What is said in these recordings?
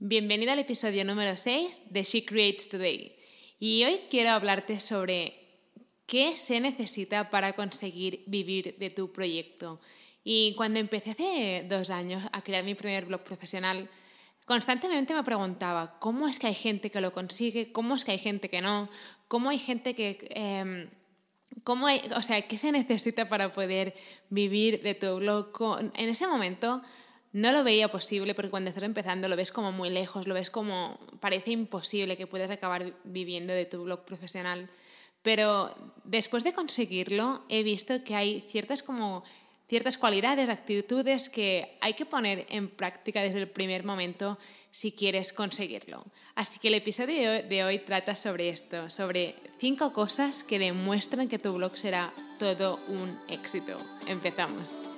Bienvenida al episodio número 6 de She Creates Today. Y hoy quiero hablarte sobre qué se necesita para conseguir vivir de tu proyecto. Y cuando empecé hace dos años a crear mi primer blog profesional, constantemente me preguntaba cómo es que hay gente que lo consigue, cómo es que hay gente que no, cómo hay gente que... Em, cómo o sea, ¿qué se necesita para poder vivir de tu blog? En ese momento no lo veía posible porque cuando estás empezando lo ves como muy lejos, lo ves como parece imposible que puedas acabar viviendo de tu blog profesional. Pero después de conseguirlo he visto que hay ciertas como ciertas cualidades, actitudes que hay que poner en práctica desde el primer momento si quieres conseguirlo. Así que el episodio de hoy trata sobre esto, sobre cinco cosas que demuestran que tu blog será todo un éxito. Empezamos.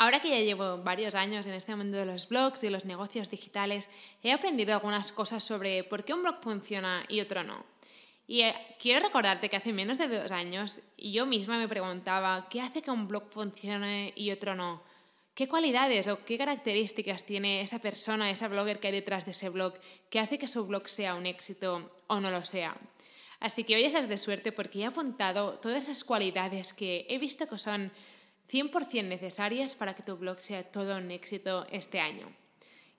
Ahora que ya llevo varios años en este mundo de los blogs y de los negocios digitales, he aprendido algunas cosas sobre por qué un blog funciona y otro no. Y eh, quiero recordarte que hace menos de dos años yo misma me preguntaba qué hace que un blog funcione y otro no. ¿Qué cualidades o qué características tiene esa persona, esa blogger que hay detrás de ese blog que hace que su blog sea un éxito o no lo sea? Así que hoy estás de suerte porque he apuntado todas esas cualidades que he visto que son 100% necesarias para que tu blog sea todo un éxito este año.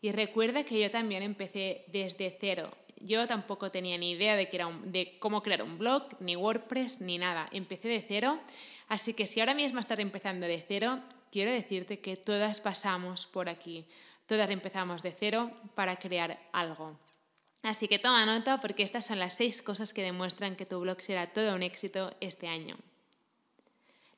Y recuerda que yo también empecé desde cero. Yo tampoco tenía ni idea de, que era de cómo crear un blog, ni WordPress, ni nada. Empecé de cero. Así que si ahora mismo estás empezando de cero, quiero decirte que todas pasamos por aquí. Todas empezamos de cero para crear algo. Así que toma nota porque estas son las seis cosas que demuestran que tu blog será todo un éxito este año.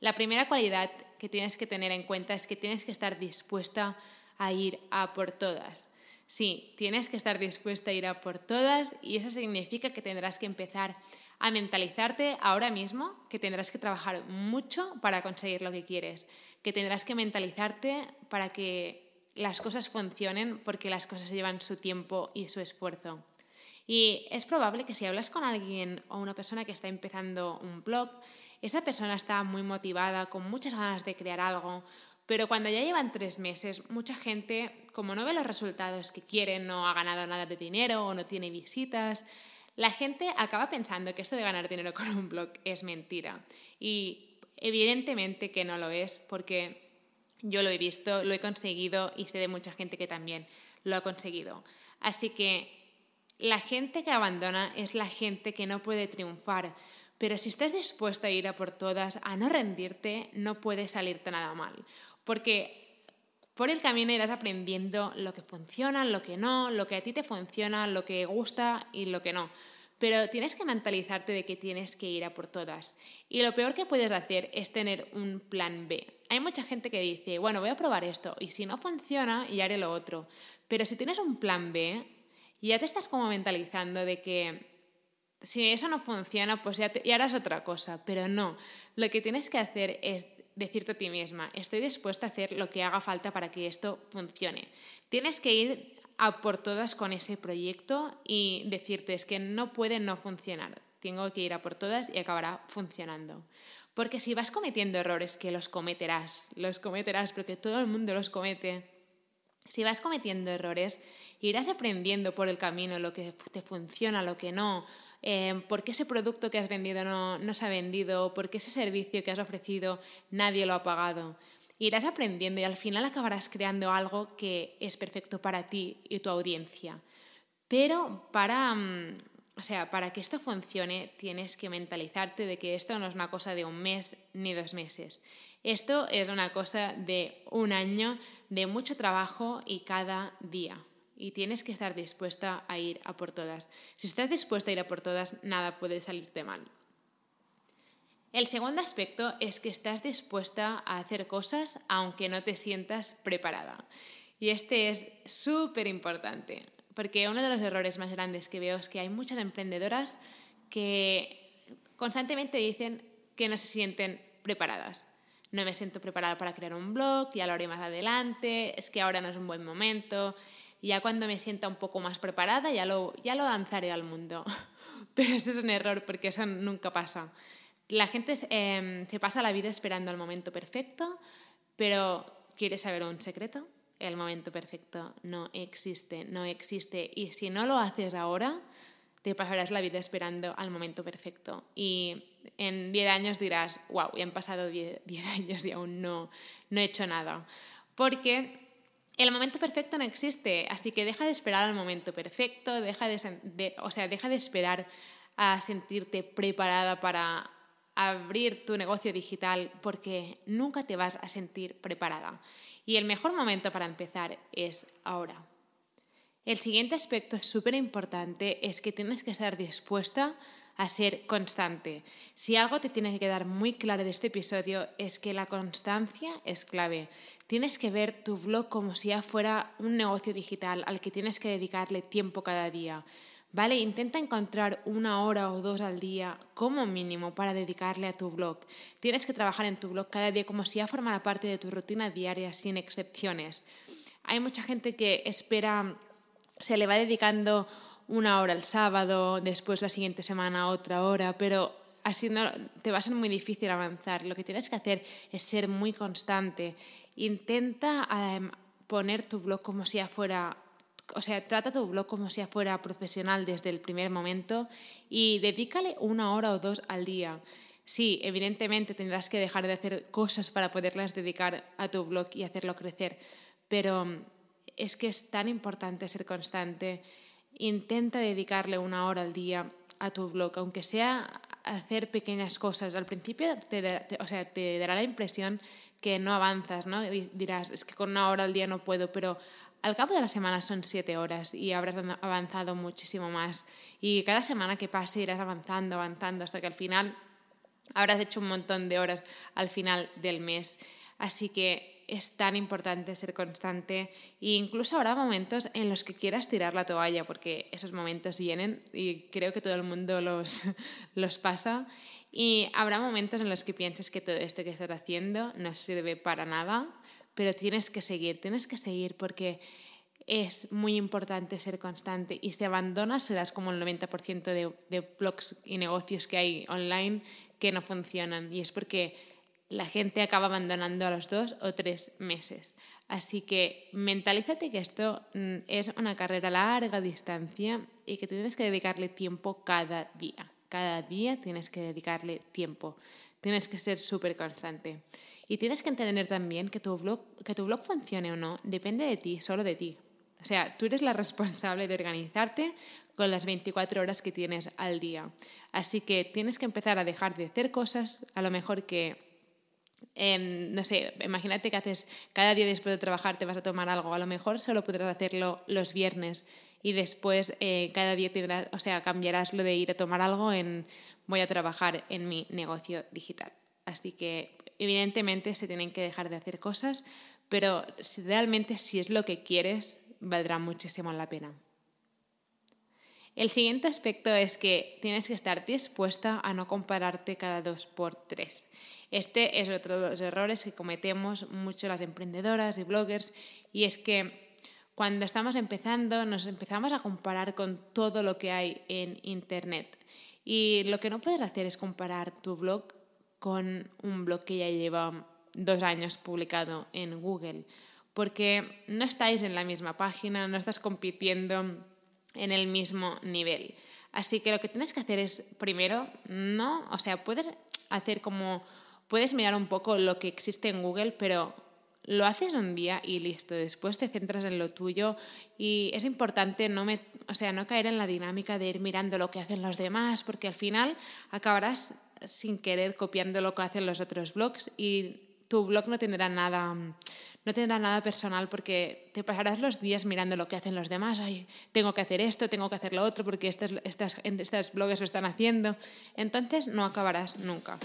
La primera cualidad que tienes que tener en cuenta es que tienes que estar dispuesta a ir a por todas. Sí, tienes que estar dispuesta a ir a por todas y eso significa que tendrás que empezar a mentalizarte ahora mismo, que tendrás que trabajar mucho para conseguir lo que quieres, que tendrás que mentalizarte para que las cosas funcionen porque las cosas llevan su tiempo y su esfuerzo. Y es probable que si hablas con alguien o una persona que está empezando un blog, esa persona está muy motivada, con muchas ganas de crear algo, pero cuando ya llevan tres meses, mucha gente, como no ve los resultados que quieren, no ha ganado nada de dinero o no tiene visitas, la gente acaba pensando que esto de ganar dinero con un blog es mentira. Y evidentemente que no lo es, porque yo lo he visto, lo he conseguido y sé de mucha gente que también lo ha conseguido. Así que la gente que abandona es la gente que no puede triunfar, pero si estás dispuesta a ir a por todas, a no rendirte, no puede salirte nada mal. Porque por el camino irás aprendiendo lo que funciona, lo que no, lo que a ti te funciona, lo que gusta y lo que no. Pero tienes que mentalizarte de que tienes que ir a por todas. Y lo peor que puedes hacer es tener un plan B. Hay mucha gente que dice, bueno, voy a probar esto y si no funciona, ya haré lo otro. Pero si tienes un plan B, ya te estás como mentalizando de que si eso no funciona, pues ya, harás otra cosa, pero no. Lo que tienes que hacer es decirte a ti misma, estoy dispuesta a hacer lo que haga falta para que esto funcione. Tienes que ir a por todas con ese proyecto y decirte es que no puede no funcionar. Tengo que ir a por todas y acabará funcionando. Porque si vas cometiendo errores, que los cometerás, los cometerás porque todo el mundo los comete, si vas cometiendo errores, irás aprendiendo por el camino lo que te funciona, lo que no, Em, por qué ese producto que has vendido no, no se ha vendido, por qué ese servicio que has ofrecido nadie lo ha pagado. Irás aprendiendo y al final acabarás creando algo que es perfecto para ti y tu audiencia. Pero para, mm, o sea, para que esto funcione tienes que mentalizarte de que esto no es una cosa de un mes ni dos meses. Esto es una cosa de un año de mucho trabajo y cada día y tienes que estar dispuesta a ir a por todas. Si estás dispuesta a ir a por todas, nada puede salirte mal. El segundo aspecto es que estás dispuesta a hacer cosas aunque no te sientas preparada. Y este es súper importante, porque uno de los errores más grandes que veo es que hay muchas emprendedoras que constantemente dicen que no se sienten preparadas. No me siento preparada para crear un blog, ya lo haré más adelante, es que ahora no es un buen momento, ya cuando me sienta un poco más preparada ya lo, ya lo lanzaré al mundo. Pero eso es un error porque eso nunca pasa. La gente em, se pasa la vida esperando el momento perfecto, pero ¿quieres saber un secreto? El momento perfecto no existe, no existe. Y si no lo haces ahora, te pasarás la vida esperando al momento perfecto. Y en 10 años dirás, wow, ya han pasado 10 años y aún no, no he hecho nada. Porque el momento perfecto no existe, así que deja de esperar al momento perfecto, deja de, o sea, deja de esperar a sentirte preparada para abrir tu negocio digital porque nunca te vas a sentir preparada. Y el mejor momento para empezar es ahora. El siguiente aspecto súper importante es que tienes que estar dispuesta a ser constante. Si algo te tiene que quedar muy claro de este episodio es que la constancia es clave. Tienes que ver tu blog como si ya fuera un negocio digital al que tienes que dedicarle tiempo cada día. ¿Vale? Intenta encontrar una hora o dos al día como mínimo para dedicarle a tu blog. Tienes que trabajar en tu blog cada día como si ya formara parte de tu rutina diaria sin excepciones. Hay mucha gente que espera, se le va dedicando una hora el sábado, después la siguiente semana otra hora, pero así no, te va a ser muy difícil avanzar. Lo que tienes que hacer es ser muy constante Intenta em, poner tu blog como si fuera, o sea, trata tu blog como si fuera profesional desde el primer momento y dedícale una hora o dos al día. Sí, evidentemente tendrás que dejar de hacer cosas para poderlas dedicar a tu blog y hacerlo crecer, pero es que es tan importante ser constante. Intenta dedicarle una hora al día a tu blog, aunque sea hacer pequeñas cosas. Al principio te, o sea, te dará la impresión que no avanzas, ¿no? Dirás, es que con una hora al día no puedo, pero al cabo de la semana son siete horas y habrás avanzado muchísimo más. Y cada semana que pase irás avanzando, avanzando, hasta que al final habrás hecho un montón de horas al final del mes. Así que es tan importante ser constante e incluso habrá momentos en los que quieras tirar la toalla, porque esos momentos vienen y creo que todo el mundo los, los pasa. Y habrá momentos en los que pienses que todo esto que estás haciendo no sirve para nada, pero tienes que seguir, tienes que seguir porque es muy importante ser constante y si abandonas serás como el 90% de, de blogs y negocios que hay online que no funcionan y es porque la gente acaba abandonando a los dos o tres meses. Así que mentalízate que esto mm, es una carrera a larga distancia y que tienes que dedicarle tiempo cada día. Cada día tienes que dedicarle tiempo, tienes que ser súper constante. Y tienes que entender también que tu, blog, que tu blog funcione o no depende de ti, solo de ti. O sea, tú eres la responsable de organizarte con las 24 horas que tienes al día. Así que tienes que empezar a dejar de hacer cosas, a lo mejor que em, no sé, imagínate que haces cada día después de trabajar te vas a tomar algo, a lo mejor solo podrás hacerlo los viernes y después eh, cada día tendrás, o sea, cambiarás lo de ir a tomar algo en voy a trabajar en mi negocio digital. Así que evidentemente se tienen que dejar de hacer cosas, pero realmente si es lo que quieres, valdrá muchísimo la pena. El siguiente aspecto es que tienes que estar dispuesta a no compararte cada dos por tres. Este es otro de los errores que cometemos mucho las emprendedoras y bloggers y es que cuando estamos empezando nos empezamos a comparar con todo lo que hay en Internet. Y lo que no puedes hacer es comparar tu blog con un blog que ya lleva dos años publicado en Google, porque no estáis en la misma página, no estás compitiendo en el mismo nivel. Así que lo que tienes que hacer es, primero, no, o sea, puedes hacer como, puedes mirar un poco lo que existe en Google, pero lo haces un día y listo, después te centras en lo tuyo y es importante no, me, o sea, no caer en la dinámica de ir mirando lo que hacen los demás, porque al final acabarás sin querer copiando lo que hacen los otros blogs y tu blog no tendrá nada no tendrá nada personal porque te pasarás los días mirando lo que hacen los demás. Ay, tengo que hacer esto, tengo que hacer lo otro porque estas, estas, estas bloggers lo están haciendo. Entonces no acabarás nunca.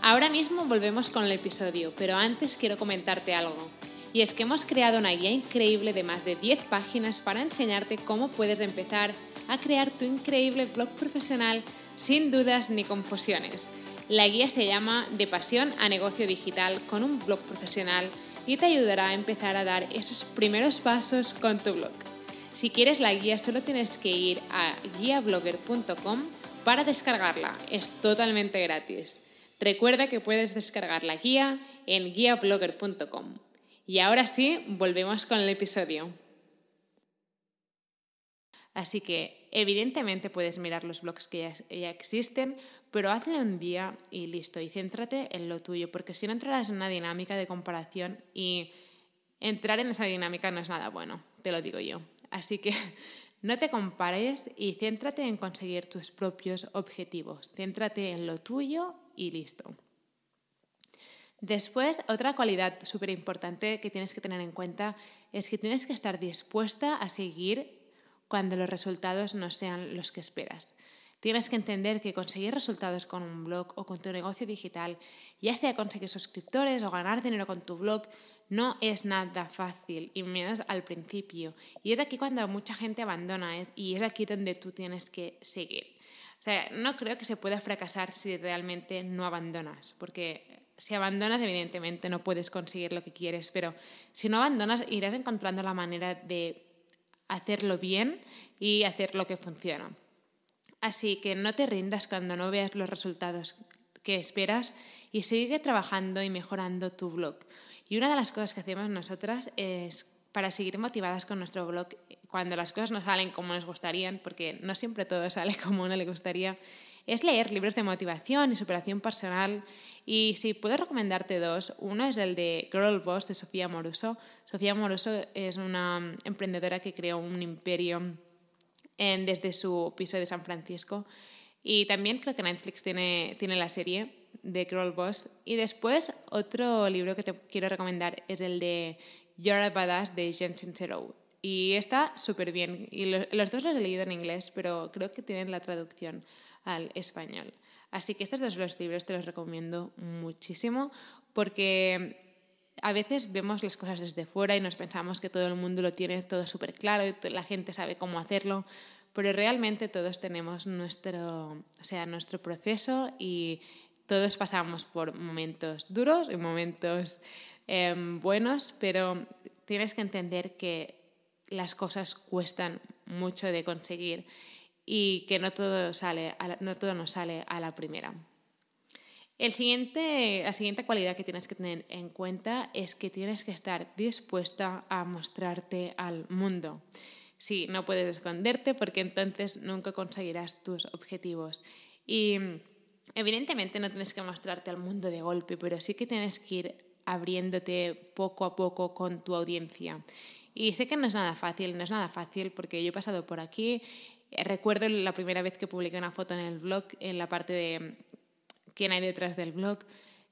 Ahora mismo volvemos con el episodio, pero antes quiero comentarte algo. Y es que hemos creado una guía increíble de más de 10 páginas para enseñarte cómo puedes empezar a crear tu increíble blog profesional sin dudas ni confusiones. La guía se llama De pasión a negocio digital con un blog profesional y te ayudará a empezar a dar esos primeros pasos con tu blog. Si quieres la guía solo tienes que ir a guiablogger.com para descargarla. Es totalmente gratis. Recuerda que puedes descargar la guía en guiablogger.com. Y ahora sí, volvemos con el episodio. Así que evidentemente puedes mirar los blogs que ya, existen, pero hazlo un día y listo, y céntrate en lo tuyo, porque si no entrarás en una dinámica de comparación y entrar en esa dinámica no es nada bueno, te lo digo yo. Así que no te compares y céntrate en conseguir tus propios objetivos, céntrate en lo tuyo y listo. Después, otra cualidad súper importante que tienes que tener en cuenta es que tienes que estar dispuesta a seguir cuando los resultados no sean los que esperas. Tienes que entender que conseguir resultados con un blog o con tu negocio digital, ya sea conseguir suscriptores o ganar dinero con tu blog, no es nada fácil, y menos al principio. Y es aquí cuando mucha gente abandona y es aquí donde tú tienes que seguir. O sea, no creo que se pueda fracasar si realmente no abandonas, porque si abandonas, evidentemente no puedes conseguir lo que quieres, pero si no abandonas, irás encontrando la manera de hacerlo bien y hacer lo que funciona. Así que no te rindas cuando no veas los resultados que esperas y sigue trabajando y mejorando tu blog. Y una de las cosas que hacemos nosotras es para seguir motivadas con nuestro blog cuando las cosas no salen como nos gustarían, porque no siempre todo sale como a uno le gustaría, es leer libros de motivación y superación personal. Y si puedo recomendarte dos, uno es el de Girl Boss de Sofía Moruso. Sofía Moruso es una emprendedora que creó un imperio em, desde su piso de San Francisco. Y también creo que Netflix tiene, tiene la serie de Girl Boss. Y después otro libro que te quiero recomendar es el de You're a Badass de Jen Sincero. Y está súper bien. Y los dos los he leído en inglés, pero creo que tienen la traducción al español. Así que estos dos los libros te los recomiendo muchísimo porque a veces vemos las cosas desde fuera y nos pensamos que todo el mundo lo tiene todo súper claro y la gente sabe cómo hacerlo, pero realmente todos tenemos nuestro, sea, nuestro proceso y todos pasamos por momentos duros y momentos em, buenos, pero tienes que entender que las cosas cuestan mucho de conseguir y que no todo, sale no todo nos sale a la primera. El siguiente, la siguiente cualidad que tienes que tener en cuenta es que tienes que estar dispuesta a mostrarte al mundo. Sí, no puedes esconderte porque entonces nunca conseguirás tus objetivos. Y evidentemente no tienes que mostrarte al mundo de golpe, pero sí que tienes que ir abriéndote poco a poco con tu audiencia. Y sé que no es nada fácil, no es nada fácil porque yo he pasado por aquí Recuerdo la primera vez que publiqué una foto en el blog, en la parte de quién hay detrás del blog,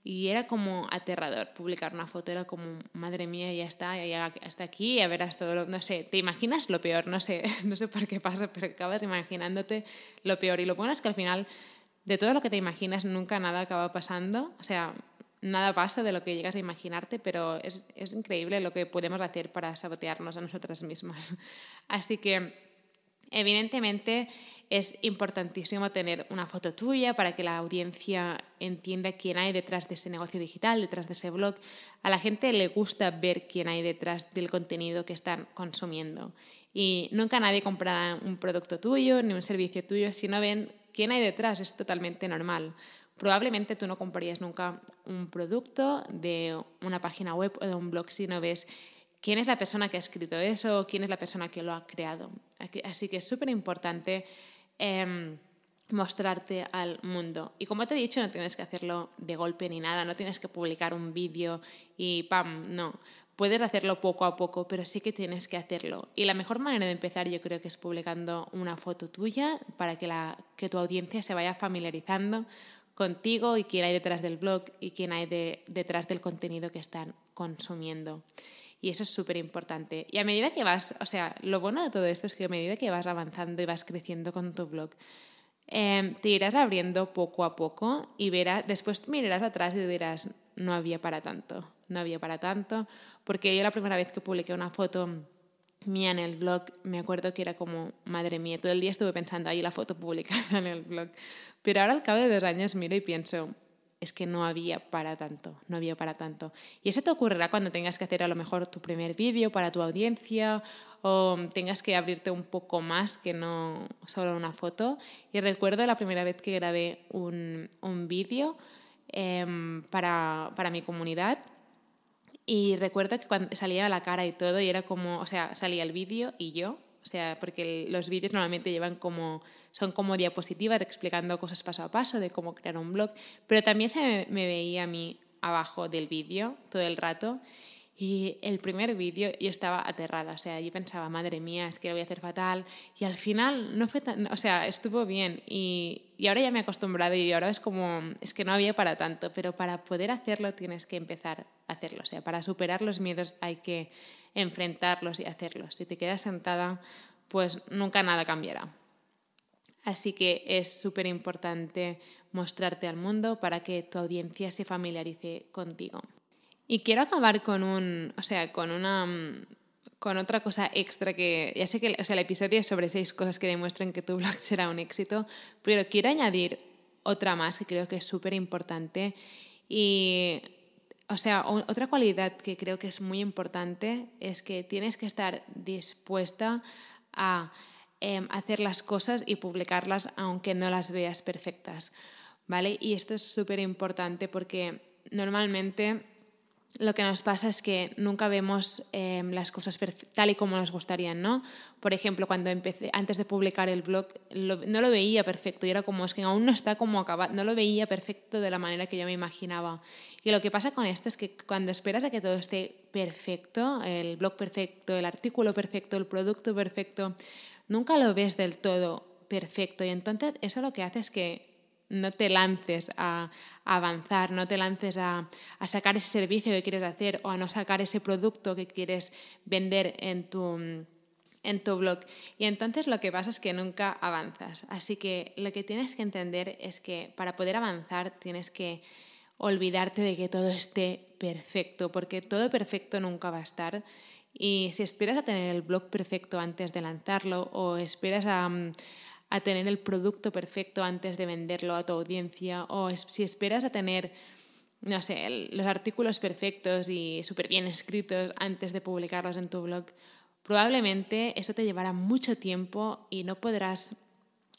y era como aterrador publicar una foto, era como, madre mía, ya está, ya hasta aquí, ya verás todo lo, no sé, te imaginas lo peor, no sé, no sé por qué pasa, pero acabas imaginándote lo peor. Y lo bueno es que al final, de todo lo que te imaginas, nunca nada acaba pasando, o sea, nada pasa de lo que llegas a imaginarte, pero es, es increíble lo que podemos hacer para sabotearnos a nosotras mismas. Así que Evidentemente es importantísimo tener una foto tuya para que la audiencia entienda quién hay detrás de ese negocio digital, detrás de ese blog. A la gente le gusta ver quién hay detrás del contenido que están consumiendo. Y nunca nadie comprará un producto tuyo ni un servicio tuyo si no ven quién hay detrás. Es totalmente normal. Probablemente tú no comprarías nunca un producto de una página web o de un blog si no ves quién es la persona que ha escrito eso, quién es la persona que lo ha creado. Así que es súper importante em, mostrarte al mundo. Y como te he dicho, no tienes que hacerlo de golpe ni nada, no tienes que publicar un vídeo y ¡pam! No. Puedes hacerlo poco a poco, pero sí que tienes que hacerlo. Y la mejor manera de empezar yo creo que es publicando una foto tuya para que, la, que tu audiencia se vaya familiarizando contigo y quién hay detrás del blog y quién hay detrás del contenido que están consumiendo. Y eso es súper importante. Y a medida que vas, o sea, lo bueno de todo esto es que a medida que vas avanzando y vas creciendo con tu blog, em, te irás abriendo poco a poco y verás, después mirarás atrás y dirás, no había para tanto, no había para tanto, porque yo la primera vez que publiqué una foto mía en el blog, me acuerdo que era como, madre mía, todo el día estuve pensando, ahí la foto publicada en el blog. Pero ahora al cabo de dos años miro y pienso, es que no había para tanto, no había para tanto. Y eso te ocurrirá cuando tengas que hacer a lo mejor tu primer vídeo para tu audiencia o tengas que abrirte un poco más que no solo una foto. Y recuerdo la primera vez que grabé un, un vídeo em, para, para mi comunidad y recuerdo que cuando salía la cara y todo, y era como, o sea, salía el vídeo y yo, o sea, porque los vídeos normalmente llevan como, son como diapositivas explicando cosas paso a paso de cómo crear un blog, pero también se me veía a mí abajo del vídeo todo el rato y el primer vídeo yo estaba aterrada, o sea, yo pensaba, madre mía, es que lo voy a hacer fatal. Y al final no fue tan, o sea, estuvo bien. Y, y ahora ya me he acostumbrado y ahora es como, es que no había para tanto, pero para poder hacerlo tienes que empezar a hacerlo. O sea, para superar los miedos hay que enfrentarlos y hacerlos. Si te quedas sentada, pues nunca nada cambiará. Así que es súper importante mostrarte al mundo para que tu audiencia se familiarice contigo. Y quiero acabar con un, o sea, con una con otra cosa extra que ya sé que o sea, el episodio es sobre seis cosas que demuestran que tu blog será un éxito, pero quiero añadir otra más que creo que es súper importante y o sea, otra cualidad que creo que es muy importante es que tienes que estar dispuesta a em, hacer las cosas y publicarlas aunque no las veas perfectas, ¿vale? Y esto es súper importante porque normalmente lo que nos pasa es que nunca vemos em, las cosas tal y como nos gustarían, ¿no? Por ejemplo, cuando empecé, antes de publicar el blog, no lo veía perfecto y era como, es que aún no está como acabado, no lo veía perfecto de la manera que yo me imaginaba. Y lo que pasa con esto es que cuando esperas a que todo esté perfecto, el blog perfecto, el artículo perfecto, el producto perfecto, nunca lo ves del todo perfecto y entonces eso lo que hace es que no te lances a, avanzar, no te lances a, sacar ese servicio que quieres hacer o a no sacar ese producto que quieres vender en tu, en tu blog. Y entonces lo que pasa es que nunca avanzas. Así que lo que tienes que entender es que para poder avanzar tienes que olvidarte de que todo esté perfecto, porque todo perfecto nunca va a estar. Y si esperas a tener el blog perfecto antes de lanzarlo o esperas a, a tener el producto perfecto antes de venderlo a tu audiencia o si esperas a tener, no sé, los artículos perfectos y súper bien escritos antes de publicarlos en tu blog, probablemente eso te llevará mucho tiempo y no podrás,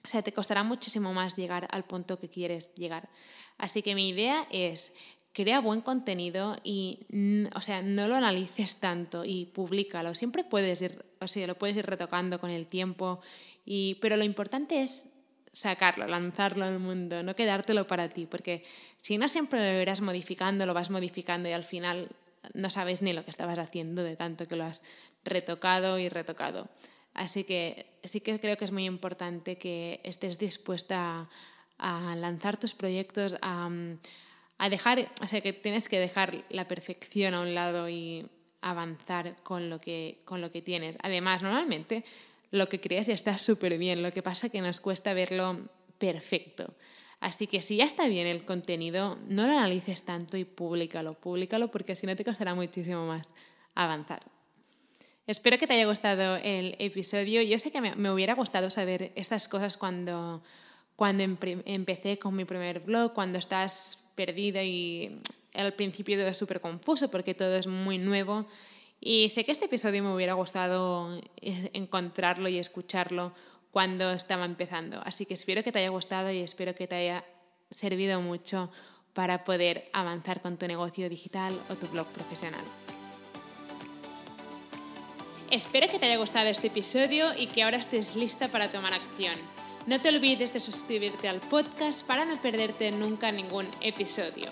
o sea, te costará muchísimo más llegar al punto que quieres llegar. Así que mi idea es crea buen contenido y, o sea, no lo analices tanto y públicalo. Siempre puedes ir, o sea, lo puedes ir retocando con el tiempo y, pero lo importante es sacarlo, lanzarlo al mundo, no quedártelo para ti, porque si no siempre lo irás modificando, lo vas modificando y al final no sabes ni lo que estabas haciendo de tanto que lo has retocado y retocado. Así que sí que creo que es muy importante que estés dispuesta a, lanzar tus proyectos, a, a, dejar, o sea, que tienes que dejar la perfección a un lado y avanzar con lo que, con lo que tienes. Además, normalmente lo que creas ya está súper bien, lo que pasa es que nos cuesta verlo perfecto. Así que si ya está bien el contenido, no lo analices tanto y públicalo, públicalo porque si no te costará muchísimo más avanzar. Espero que te haya gustado el episodio. Yo sé que me, hubiera gustado saber estas cosas cuando, cuando empecé con mi primer blog, cuando estás perdida y al principio todo es súper confuso porque todo es muy nuevo y sé que este episodio me hubiera gustado encontrarlo y escucharlo cuando estaba empezando. Así que espero que te haya gustado y espero que te haya servido mucho para poder avanzar con tu negocio digital o tu blog profesional. Espero que te haya gustado este episodio y que ahora estés lista para tomar acción. No te olvides de suscribirte al podcast para no perderte nunca ningún episodio.